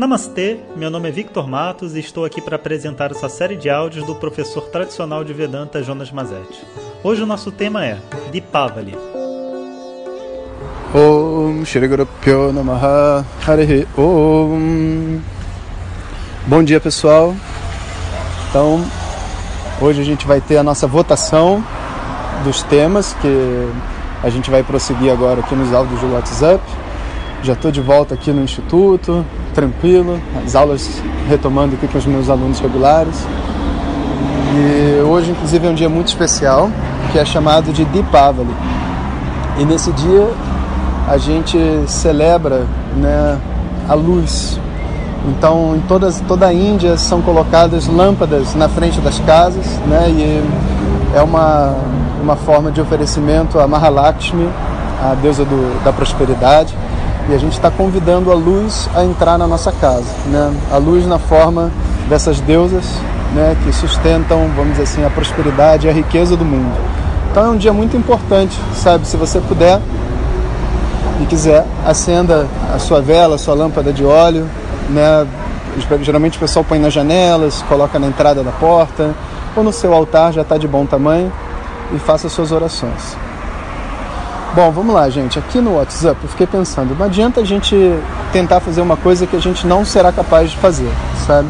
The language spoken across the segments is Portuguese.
Namastê, meu nome é Victor Matos e estou aqui para apresentar essa série de áudios do professor tradicional de Vedanta Jonas Mazetti. Hoje o nosso tema é Dipavali. Om Shri Guru Pyo Namaha Harihi Om Bom dia pessoal Então, hoje a gente vai ter a nossa votação dos temas que a gente vai prosseguir agora aqui nos áudios do WhatsApp já estou de volta aqui no Instituto, tranquilo, as aulas retomando aqui com os meus alunos regulares. E hoje, inclusive, é um dia muito especial, que é chamado de Deepavali. E nesse dia a gente celebra né, a luz. Então, em todas, toda a Índia são colocadas lâmpadas na frente das casas, né, e é uma, uma forma de oferecimento a Mahalakshmi, a deusa do, da prosperidade e a gente está convidando a luz a entrar na nossa casa, né? A luz na forma dessas deusas, né? Que sustentam, vamos dizer assim, a prosperidade e a riqueza do mundo. Então é um dia muito importante, sabe? Se você puder e quiser, acenda a sua vela, a sua lâmpada de óleo, né? Geralmente o pessoal põe nas janelas, coloca na entrada da porta ou no seu altar já está de bom tamanho e faça suas orações. Bom, vamos lá, gente. Aqui no WhatsApp eu fiquei pensando, não adianta a gente tentar fazer uma coisa que a gente não será capaz de fazer, sabe?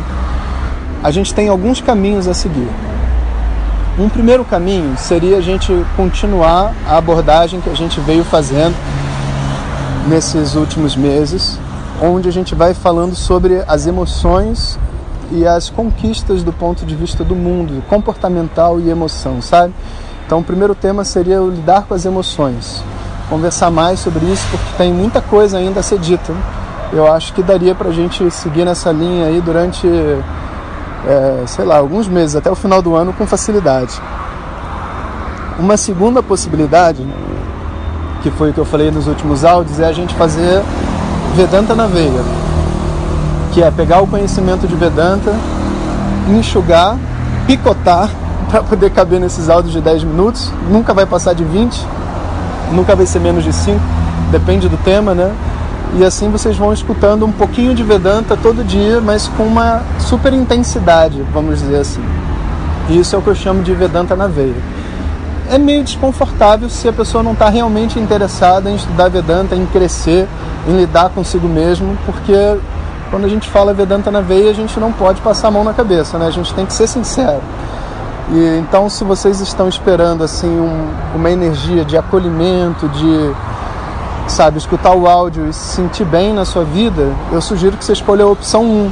A gente tem alguns caminhos a seguir. Um primeiro caminho seria a gente continuar a abordagem que a gente veio fazendo nesses últimos meses, onde a gente vai falando sobre as emoções e as conquistas do ponto de vista do mundo, comportamental e emoção, sabe? Então, o primeiro tema seria o lidar com as emoções. Conversar mais sobre isso, porque tem muita coisa ainda a ser dita. Eu acho que daria para a gente seguir nessa linha aí durante, é, sei lá, alguns meses, até o final do ano, com facilidade. Uma segunda possibilidade, que foi o que eu falei nos últimos áudios, é a gente fazer Vedanta na veia, que é pegar o conhecimento de Vedanta, enxugar, picotar para poder caber nesses áudios de 10 minutos. Nunca vai passar de 20, nunca vai ser menos de 5, depende do tema, né? E assim vocês vão escutando um pouquinho de Vedanta todo dia, mas com uma super intensidade, vamos dizer assim. E isso é o que eu chamo de Vedanta na veia. É meio desconfortável se a pessoa não está realmente interessada em estudar Vedanta, em crescer, em lidar consigo mesmo, porque quando a gente fala Vedanta na veia, a gente não pode passar a mão na cabeça, né? A gente tem que ser sincero. E então, se vocês estão esperando assim um, uma energia de acolhimento, de sabe escutar o áudio e se sentir bem na sua vida, eu sugiro que você escolha a opção 1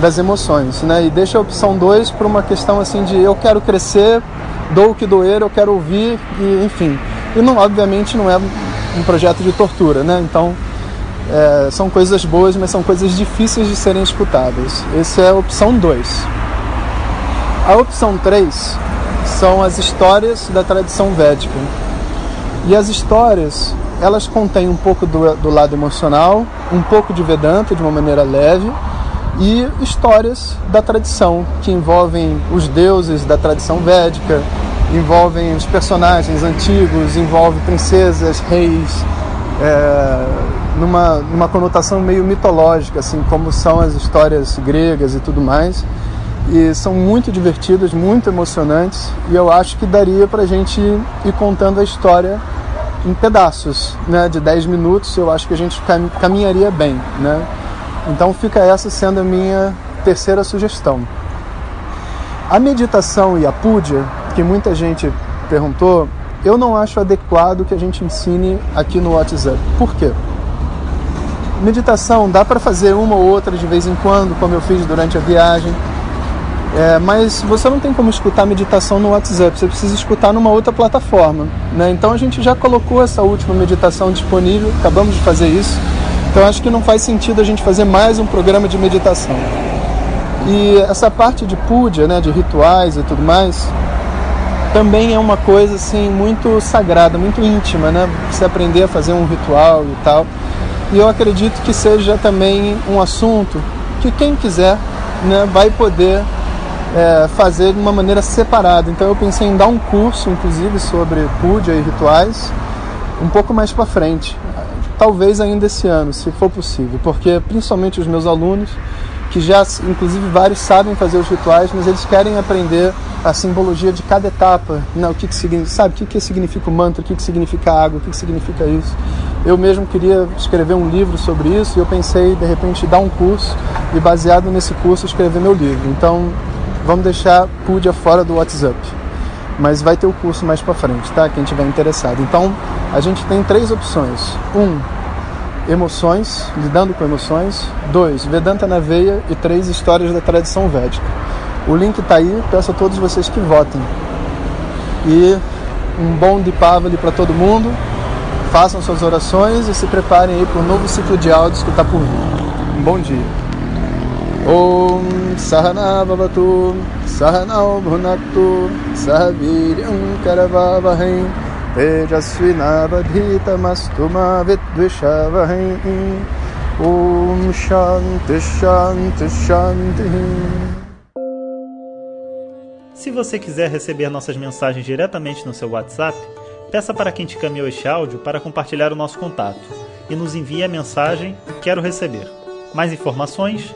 das emoções, né? E deixa a opção 2 para uma questão assim de eu quero crescer, dou o que doer, eu quero ouvir e enfim. E não, obviamente não é um projeto de tortura, né? Então é, são coisas boas, mas são coisas difíceis de serem escutadas. Essa é a opção 2. A opção 3 são as histórias da tradição védica. E as histórias, elas contêm um pouco do, do lado emocional, um pouco de Vedanta de uma maneira leve, e histórias da tradição, que envolvem os deuses da tradição védica, envolvem os personagens antigos, envolve princesas, reis, é, numa, numa conotação meio mitológica, assim como são as histórias gregas e tudo mais e são muito divertidas, muito emocionantes e eu acho que daria para a gente ir contando a história em pedaços, né, de 10 minutos, eu acho que a gente caminharia bem, né? Então fica essa sendo a minha terceira sugestão. A meditação e a puja, que muita gente perguntou, eu não acho adequado que a gente ensine aqui no WhatsApp. Por quê? Meditação dá para fazer uma ou outra de vez em quando, como eu fiz durante a viagem é, mas você não tem como escutar meditação no WhatsApp, você precisa escutar numa outra plataforma. Né? Então a gente já colocou essa última meditação disponível, acabamos de fazer isso. Então acho que não faz sentido a gente fazer mais um programa de meditação. E essa parte de puja, né, de rituais e tudo mais, também é uma coisa assim muito sagrada, muito íntima, né? Você aprender a fazer um ritual e tal. E eu acredito que seja também um assunto que quem quiser né, vai poder é, fazer de uma maneira separada. Então eu pensei em dar um curso, inclusive, sobre puja e rituais, um pouco mais para frente. talvez ainda esse ano, se for possível, porque principalmente os meus alunos, que já, inclusive vários sabem fazer os rituais, mas eles querem aprender a simbologia de cada etapa, não, o que, que significa, sabe, o que, que significa o mantra, o que, que significa água, o que, que significa isso. Eu mesmo queria escrever um livro sobre isso e eu pensei, de repente, dar um curso e, baseado nesse curso, escrever meu livro. Então, vamos deixar Pudia fora do WhatsApp mas vai ter o curso mais para frente, tá? Quem tiver interessado. Então, a gente tem três opções. Um, emoções, lidando com emoções. Dois, Vedanta na veia. E três, histórias da tradição védica. O link está aí, peço a todos vocês que votem. E um bom Dipavali para todo mundo. Façam suas orações e se preparem aí para o novo ciclo de áudios que está por vir. Um bom dia. ॐ सहना भवतु सहनौ भुनक्तु सह वीर्यं करवावहै तेजस्विनावधीतमस्तु मा विद्विषावहै ॐ शान्ति शान्ति शान्तिः Se você quiser receber nossas mensagens diretamente no seu WhatsApp, peça para quem te caminhou este áudio para compartilhar o nosso contato e nos envie a mensagem Quero receber. Mais informações